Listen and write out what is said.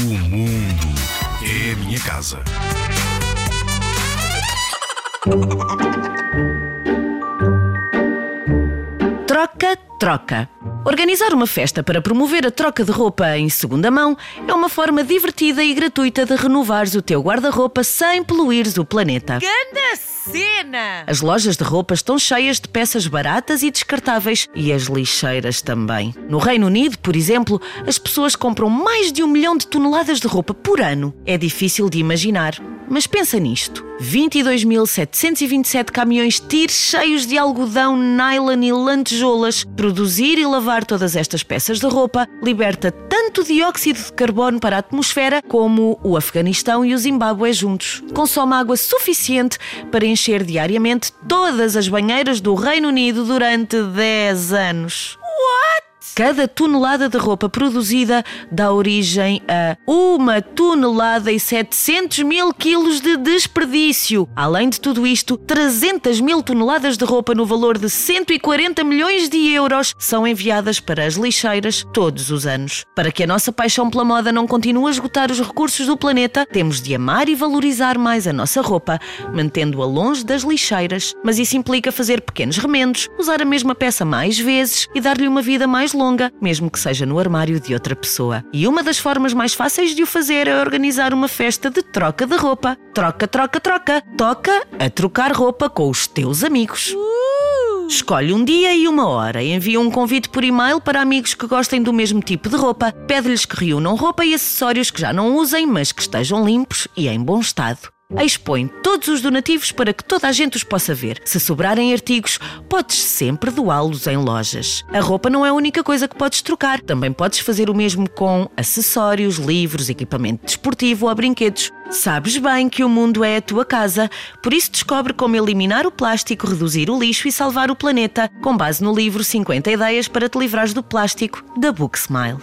O mundo é a minha casa. Troca, troca. Organizar uma festa para promover a troca de roupa em segunda mão é uma forma divertida e gratuita de renovares o teu guarda-roupa sem poluires o planeta. Ganda cena! As lojas de roupa estão cheias de peças baratas e descartáveis e as lixeiras também. No Reino Unido, por exemplo, as pessoas compram mais de um milhão de toneladas de roupa por ano. É difícil de imaginar. Mas pensa nisto: 22.727 caminhões TIR cheios de algodão, nylon e lantejoulas. Produzir e lavar todas estas peças de roupa liberta tanto dióxido de carbono para a atmosfera como o Afeganistão e o Zimbábue juntos. Consome água suficiente para encher diariamente todas as banheiras do Reino Unido durante 10 anos. Cada tonelada de roupa produzida dá origem a uma tonelada e 700 mil quilos de desperdício. Além de tudo isto, 300 mil toneladas de roupa no valor de 140 milhões de euros são enviadas para as lixeiras todos os anos. Para que a nossa paixão pela moda não continue a esgotar os recursos do planeta, temos de amar e valorizar mais a nossa roupa, mantendo-a longe das lixeiras. Mas isso implica fazer pequenos remendos, usar a mesma peça mais vezes e dar-lhe uma vida mais longa, mesmo que seja no armário de outra pessoa. E uma das formas mais fáceis de o fazer é organizar uma festa de troca de roupa. Troca, troca, troca. Toca a trocar roupa com os teus amigos. Escolhe um dia e uma hora. Envia um convite por e-mail para amigos que gostem do mesmo tipo de roupa. Pede-lhes que reúnam roupa e acessórios que já não usem, mas que estejam limpos e em bom estado. Expõe todos os donativos para que toda a gente os possa ver. Se sobrarem artigos, podes sempre doá-los em lojas. A roupa não é a única coisa que podes trocar. Também podes fazer o mesmo com acessórios, livros, equipamento desportivo ou brinquedos. Sabes bem que o mundo é a tua casa, por isso descobre como eliminar o plástico, reduzir o lixo e salvar o planeta, com base no livro 50 ideias para te livrares do plástico da Book Smile.